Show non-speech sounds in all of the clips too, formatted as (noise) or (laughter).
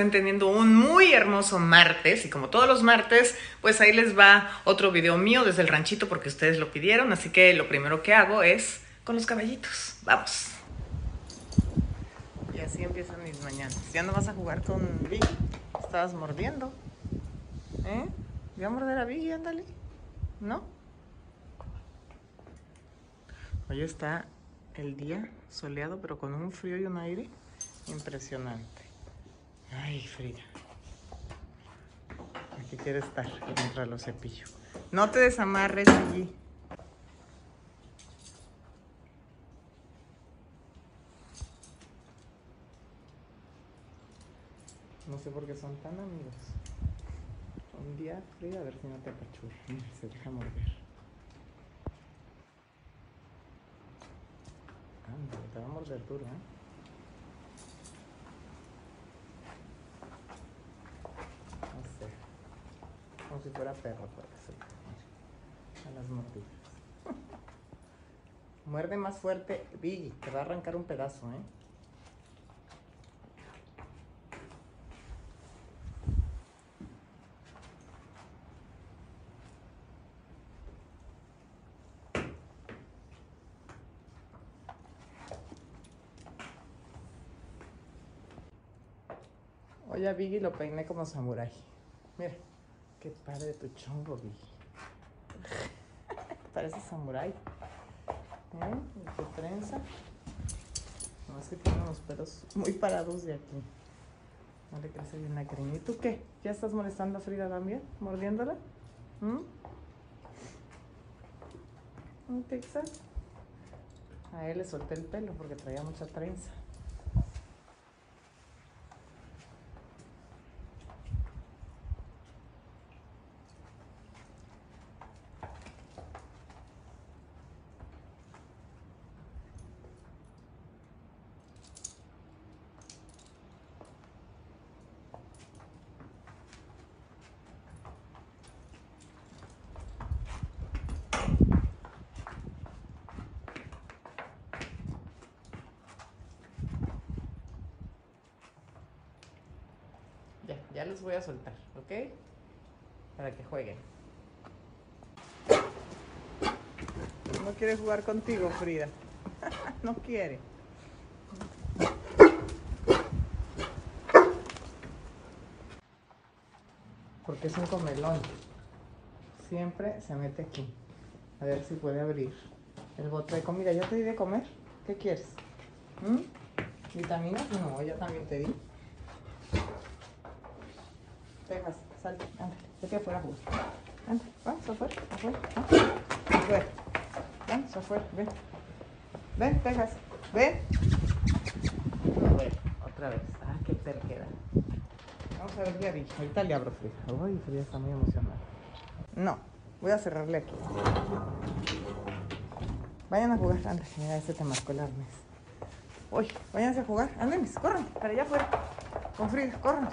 estén teniendo un muy hermoso martes y como todos los martes, pues ahí les va otro video mío desde el ranchito porque ustedes lo pidieron, así que lo primero que hago es con los caballitos. Vamos. Y así empiezan mis mañanas. ¿Ya no vas a jugar con Vicky? Estabas mordiendo. ¿Eh? ¿Voy a morder a Vicky? Ándale. ¿No? Hoy está el día soleado, pero con un frío y un aire impresionante. Ay, Frida. Aquí quiere estar mientras lo cepillo. No te desamarres allí. No sé por qué son tan amigos. Un día, Frida, a ver si no te apachurra. Se deja morder. Ándale, te va a morder duro, ¿eh? No sé. Como si fuera perro, puede ser. A las mordidas. (laughs) Muerde más fuerte, Biggie. Te va a arrancar un pedazo, ¿eh? Hoy a lo peiné como samurái. Mira, qué padre tu chongo, Biggie. (laughs) Parece samurái. ¿Eh? ¿Y tu trenza? No, es que tiene unos pelos muy parados de aquí. No le crece bien la cariño. ¿Y tú qué? ¿Ya estás molestando a Frida también? ¿Mordiéndola? ¿Mm? ¿Un Texas? A él le solté el pelo porque traía mucha trenza. Ya, los voy a soltar, ¿ok? Para que jueguen. No quiere jugar contigo, Frida. (laughs) no quiere. Porque es un comelón. Siempre se mete aquí. A ver si puede abrir el bote de comida. ¿Ya te di de comer? ¿Qué quieres? ¿Mm? ¿Vitaminas? No, ya también te di. Texas, salte, ándale, vete afuera a jugar. Ándale, vamos afuera, afuera, ¿no? afuera. Vamos afuera, ven. Ven, Texas, ven. Bueno, otra vez. Ah, qué terquedad. Vamos a ver vi. Ahorita le abro Frida. Uy, Frida está muy emocionada. No, voy a cerrarle aquí. Vayan a jugar, ándale, mira, ese te marcó el arnés. Uy, váyanse a jugar, anden, corran, para allá afuera. Con Frida, corran.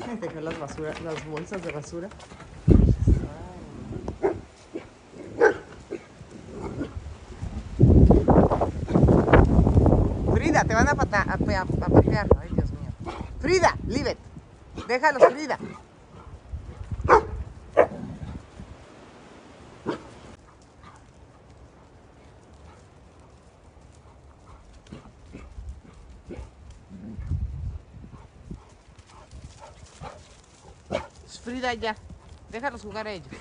(laughs) Dejé las basura, las bolsas de basura. Frida, te van a, pata, patear. Ay, Dios mío. Frida, leave it. Déjalos, Frida. Frida, ya. Déjalos jugar a ellos.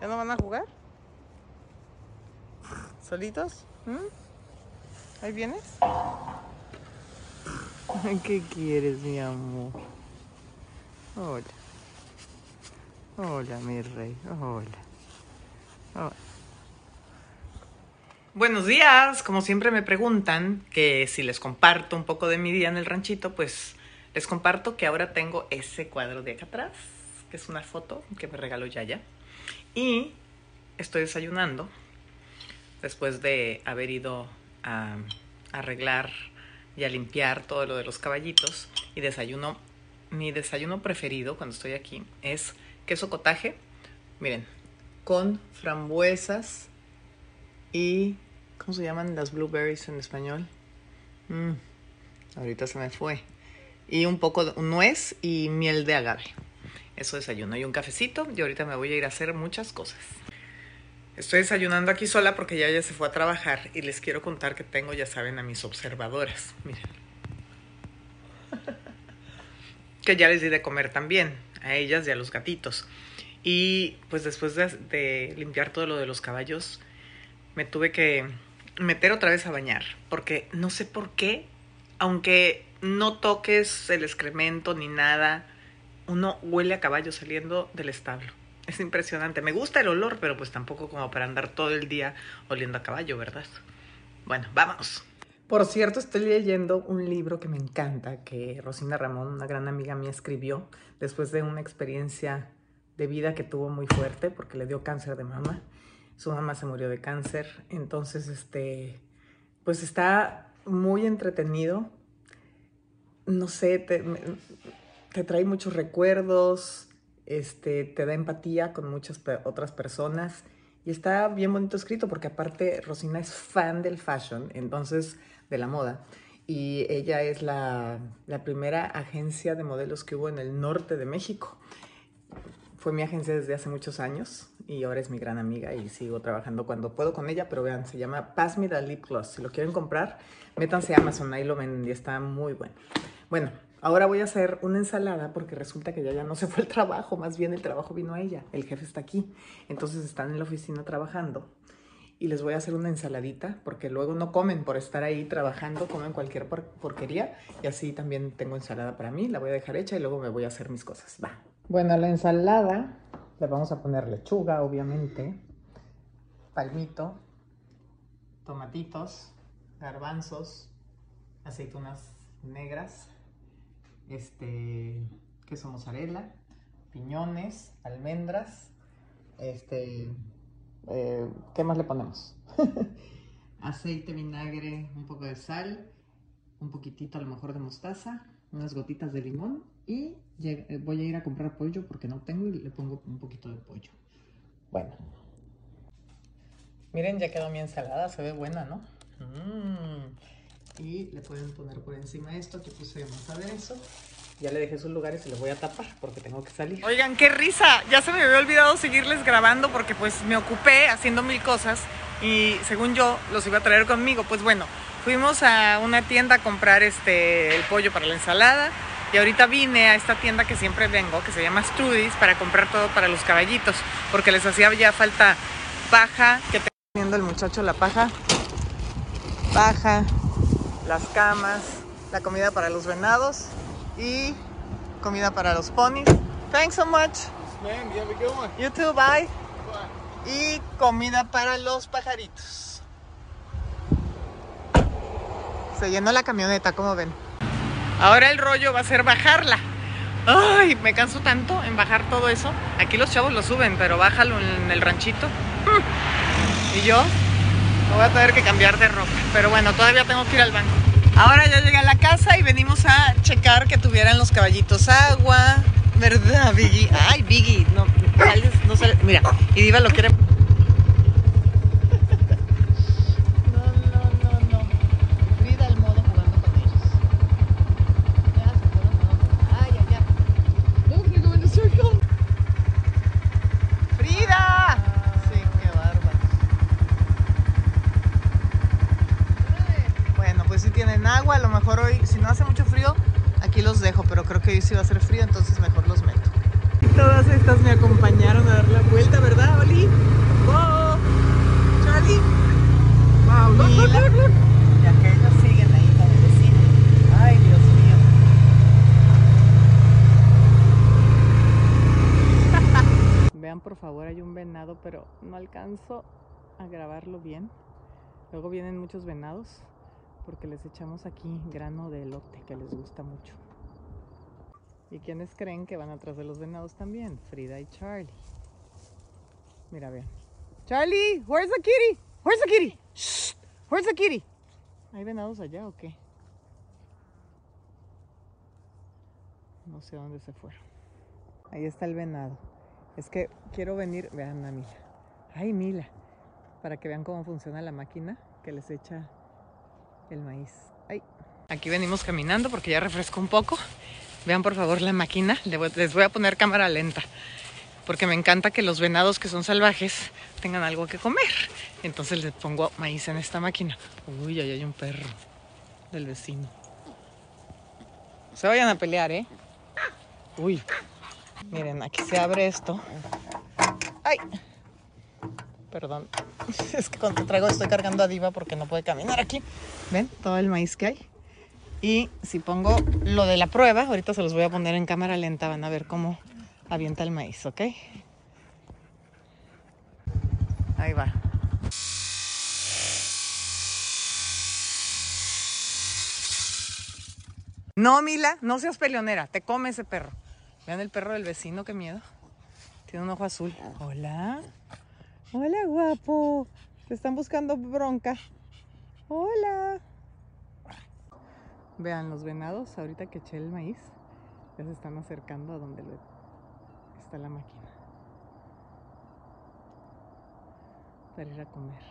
¿Ya no van a jugar? ¿Solitos? ¿Mm? ¿Ahí vienes? ¿Qué quieres, mi amor? Hola. Hola, mi rey. Hola. Hola. Buenos días. Como siempre me preguntan que si les comparto un poco de mi día en el ranchito, pues les comparto que ahora tengo ese cuadro de acá atrás, que es una foto que me regaló Yaya. Y estoy desayunando después de haber ido a arreglar y a limpiar todo lo de los caballitos. Y desayuno, mi desayuno preferido cuando estoy aquí es queso cotaje, miren, con frambuesas y, ¿cómo se llaman las blueberries en español? Mm, ahorita se me fue. Y un poco de nuez y miel de agave. Eso desayuno y un cafecito y ahorita me voy a ir a hacer muchas cosas. Estoy desayunando aquí sola porque ya ella se fue a trabajar y les quiero contar que tengo, ya saben, a mis observadoras. Miren. (laughs) que ya les di de comer también, a ellas y a los gatitos. Y pues después de, limpiar todo lo de los caballos, me tuve que meter otra vez a bañar. Porque no sé por qué, aunque no toques el excremento ni nada, uno huele a caballo saliendo del establo. Es impresionante. Me gusta el olor, pero pues tampoco como para andar todo el día oliendo a caballo, ¿verdad? Bueno, vamos. Por cierto, estoy leyendo un libro que me encanta, que Rosina Ramón, una gran amiga mía, escribió después de una experiencia de vida que tuvo muy fuerte porque le dio cáncer de mama. Su mamá se murió de cáncer. Entonces, este, pues está muy entretenido. No sé, te, trae muchos recuerdos, este, te da empatía con muchas otras personas y está bien bonito escrito porque aparte Rosina es fan del fashion, entonces de la moda. Y ella es la, la primera agencia de modelos que hubo en el norte de México. Fue mi agencia desde hace muchos años y ahora es mi gran amiga y sigo trabajando cuando puedo con ella, pero vean, se llama Pass Me the Lip Gloss. Si lo quieren comprar, métanse a Amazon, ahí lo venden y está muy bueno. Bueno, Ahora voy a hacer una ensalada porque resulta que ella ya no se fue al trabajo, más bien el trabajo vino a ella, el jefe está aquí. Entonces están en la oficina trabajando y les voy a hacer una ensaladita porque luego no comen por estar ahí trabajando, comen cualquier porquería y así también tengo ensalada para mí, la voy a dejar hecha y luego me voy a hacer mis cosas. Va. Bueno, la ensalada le vamos a poner lechuga, obviamente, palmito, tomatitos, garbanzos, aceitunas negras, este, queso mozzarella, piñones, almendras, este, eh, ¿qué más le ponemos? (laughs) Aceite, vinagre, un poco de sal, un poquitito a lo mejor de mostaza, unas gotitas de limón y eh, voy a ir a comprar pollo porque no tengo y le pongo un poquito de pollo. Bueno. Miren, ya quedó mi ensalada, se ve buena, ¿no? Mmm y le pueden poner por encima esto que puse más aderezo. Ya le dejé sus lugares y le voy a tapar porque tengo que salir. Oigan, qué risa. Ya se me había olvidado seguirles grabando porque pues me ocupé haciendo mil cosas y según yo los iba a traer conmigo. Pues bueno, fuimos a una tienda a comprar este el pollo para la ensalada y ahorita vine a esta tienda que siempre vengo, que se llama Strudis, para comprar todo para los caballitos porque les hacía ya falta paja. Que está viendo el muchacho la paja. Paja, las camas, la comida para los venados y comida para los ponis. Thanks so much. You too, bye. Y comida para los pajaritos. Se llenó la camioneta, como ven. Ahora el rollo va a ser bajarla. Ay, me canso tanto en bajar todo eso. Aquí los chavos lo suben, pero bájalo en el ranchito. (laughs) Y yo voy a tener que cambiar de ropa. Pero bueno, todavía tengo que ir al banco. Ahora ya llegué a la casa y venimos a checar que tuvieran los caballitos agua. ¿Verdad, Biggie? Ay, Biggie. No, no sale. Mira, y Diva lo quiere. agua, a lo mejor hoy, si no hace mucho frío, aquí los dejo, pero creo que hoy sí va a hacer frío, entonces mejor los meto. Todas estas me acompañaron a dar la vuelta, ¿verdad, Oli? ¡Wow! ¡Charlie! ¡Wow, Y aquellos siguen ahí con el vecino. ¡Ay, Dios mío! (laughs) Vean, por favor, hay un venado, pero no alcanzo a grabarlo bien. Luego vienen muchos venados porque les echamos aquí grano de elote que les gusta mucho. ¿Y quiénes creen que van atrás de los venados también? Frida y Charlie. Mira, vean. Charlie, where's the kitty? Where's the kitty? Shh, where's the kitty? ¿Hay venados allá o qué? No sé dónde se fueron. Ahí está el venado. Es que quiero venir, vean a Mila. Ay, Mila. Para que vean cómo funciona la máquina que les echa el maíz. Ay. Aquí venimos caminando porque ya refresco un poco. Vean por favor la máquina. Les voy a poner cámara lenta. Porque me encanta que los venados que son salvajes tengan algo que comer. Entonces les pongo maíz en esta máquina. Uy, ahí hay un perro del vecino. Se vayan a pelear, ¿eh? Uy. Miren, aquí se abre esto. ¡Ay! Perdón. (laughs) Es que cuando traigo estoy cargando a Diva porque no puede caminar aquí. ¿Ven? Todo el maíz que hay. Y si pongo lo de la prueba, ahorita se los voy a poner en cámara lenta, van a ver cómo avienta el maíz, ¿ok? Ahí va. No, Mila, no seas peleonera, te come ese perro. Vean el perro del vecino, qué miedo. Tiene un ojo azul. Hola. Hola, guapo. Te están buscando bronca. Hola. Vean los venados, ahorita que eché el maíz, ya se están acercando a donde está la máquina. Para ir a comer.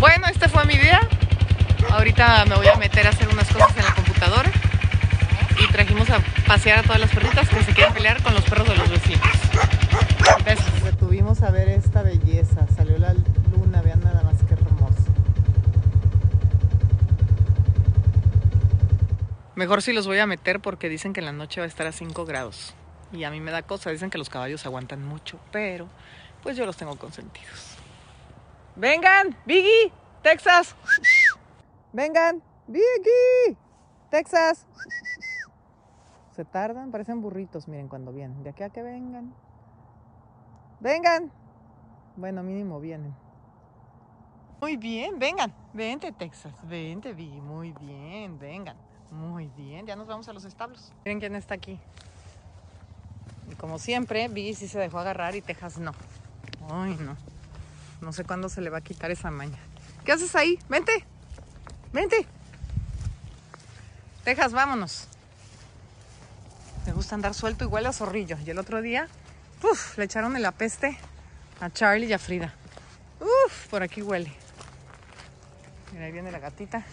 Bueno, este fue mi día. Ahorita me voy a meter a hacer unas cosas en la computadora. Y trajimos a pasear a todas las perritas que se quieren pelear con los perros de los vecinos. Besos. Detuvimos a ver esta belleza. Salió la luna, vean nada más que hermoso. Mejor si los voy a meter porque dicen que en la noche va a estar a 5 grados. Y a mí me da cosa, dicen que los caballos aguantan mucho, pero pues yo los tengo consentidos. Vengan, Biggie, Texas. Vengan, Biggie, Texas. Se tardan, parecen burritos, miren cuando vienen. De aquí a que vengan. Vengan. Bueno, mínimo vienen. Muy bien, vengan. Vente, Texas. Vente, Biggie. Muy bien, vengan. Muy bien, ya nos vamos a los establos. Miren quién está aquí. Y como siempre, Biggie sí se dejó agarrar y Texas no. Ay, no. No sé cuándo se le va a quitar esa maña. ¿Qué haces ahí? Vente. Vente. Texas, vámonos. Me gusta andar suelto huele a zorrillo. Y el otro día, uff, le echaron el apeste a Charlie y a Frida. Uf, por aquí huele. Mira, ahí viene la gatita.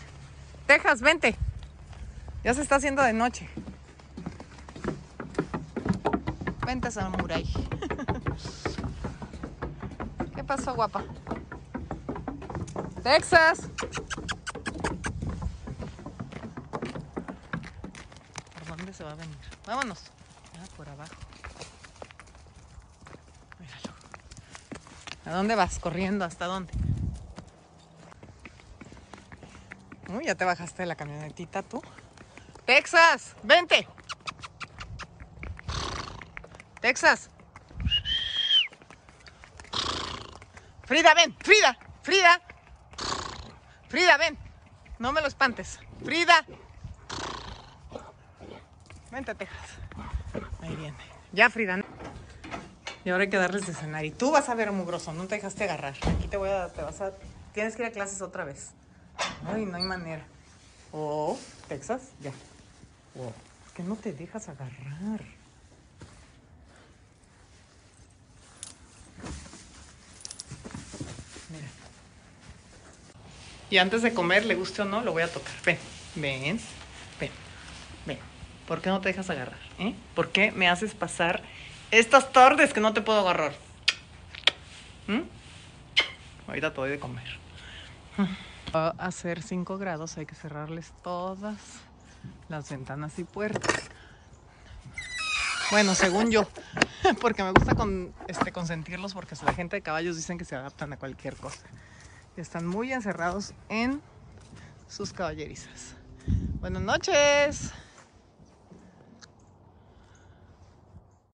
Texas, vente. Ya se está haciendo de noche. Vente, Samurai. (laughs) pasó, guapa? Texas. ¿Por dónde se va a venir? Vámonos. Ah, por abajo. ¿A dónde vas? Corriendo. ¿Hasta dónde? Uy, ya te bajaste de la camionetita tú. Texas, vente. Texas. Frida, ven, Frida, Frida. Frida, ven. No me lo espantes. Frida. Vente, Texas. Ahí viene. Ya, Frida. Y ahora hay que darles de cenar. Y tú vas a ver, mugroso, no te dejaste agarrar. Aquí te voy a, te vas a, tienes que ir a clases otra vez. Ay, no hay manera. Oh, Texas, ya. Oh, que no te dejas agarrar. Y antes de comer, le guste o no, lo voy a tocar. Ven, ven, ven, ven. ¿Por qué no te dejas agarrar? Eh? ¿Por qué me haces pasar estas tardes que no te puedo agarrar? ¿Mm? Ahorita te doy de comer. A ser 5 grados, hay que cerrarles todas las ventanas y puertas. Bueno, según yo, (laughs) porque me gusta este, consentirlos porque la gente de caballos dicen que se adaptan a cualquier cosa están muy encerrados en sus caballerizas. Buenas noches.